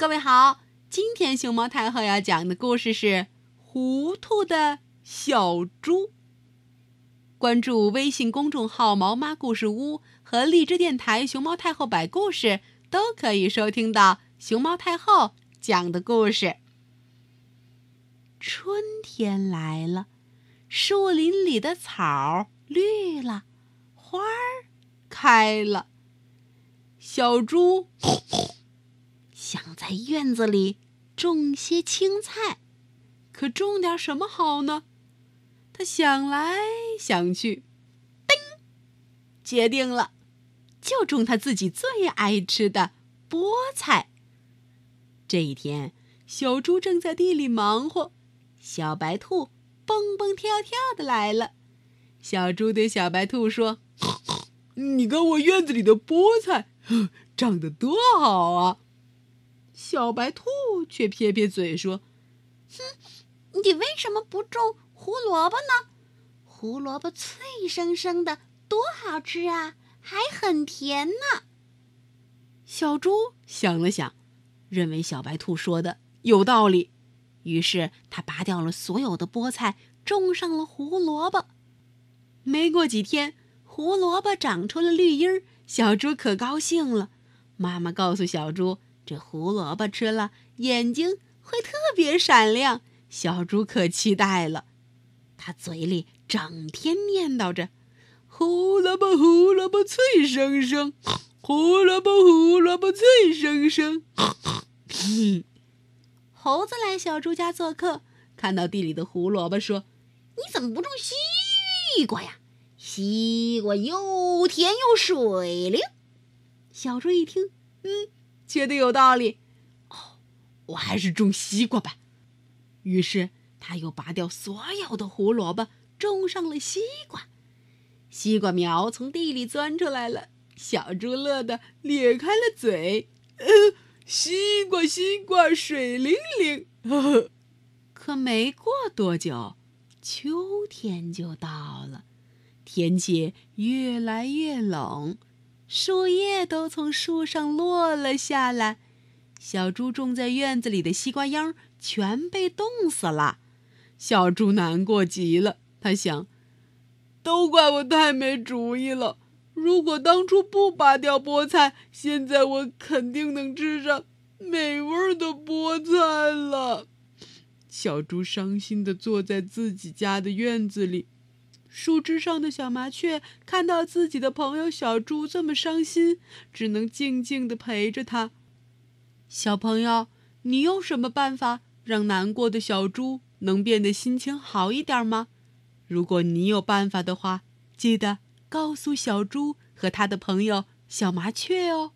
各位好，今天熊猫太后要讲的故事是《糊涂的小猪》。关注微信公众号“毛妈故事屋”和荔枝电台“熊猫太后摆故事”，都可以收听到熊猫太后讲的故事。春天来了，树林里的草绿了，花儿开了，小猪。在院子里种些青菜，可种点什么好呢？他想来想去，叮，决定了，就种他自己最爱吃的菠菜。这一天，小猪正在地里忙活，小白兔蹦蹦跳跳的来了。小猪对小白兔说：“你看我院子里的菠菜，长得多好啊！”小白兔却撇撇嘴说：“哼，你为什么不种胡萝卜呢？胡萝卜脆生生的，多好吃啊，还很甜呢。”小猪想了想，认为小白兔说的有道理，于是他拔掉了所有的菠菜，种上了胡萝卜。没过几天，胡萝卜长出了绿荫儿，小猪可高兴了。妈妈告诉小猪。这胡萝卜吃了，眼睛会特别闪亮。小猪可期待了，它嘴里整天念叨着：“胡萝卜，胡萝卜脆生生，胡萝卜，胡萝卜脆生生。” 猴子来小猪家做客，看到地里的胡萝卜，说：“你怎么不种西瓜呀？西瓜又甜又水灵。”小猪一听，嗯。觉得有道理，哦，我还是种西瓜吧。于是他又拔掉所有的胡萝卜，种上了西瓜。西瓜苗从地里钻出来了，小猪乐得咧开了嘴。呃，西瓜，西瓜，水灵灵。呵 呵可没过多久，秋天就到了，天气越来越冷。树叶都从树上落了下来，小猪种在院子里的西瓜秧全被冻死了。小猪难过极了，他想：都怪我太没主意了。如果当初不拔掉菠菜，现在我肯定能吃上美味的菠菜了。小猪伤心地坐在自己家的院子里。树枝上的小麻雀看到自己的朋友小猪这么伤心，只能静静的陪着他。小朋友，你有什么办法让难过的小猪能变得心情好一点吗？如果你有办法的话，记得告诉小猪和他的朋友小麻雀哦。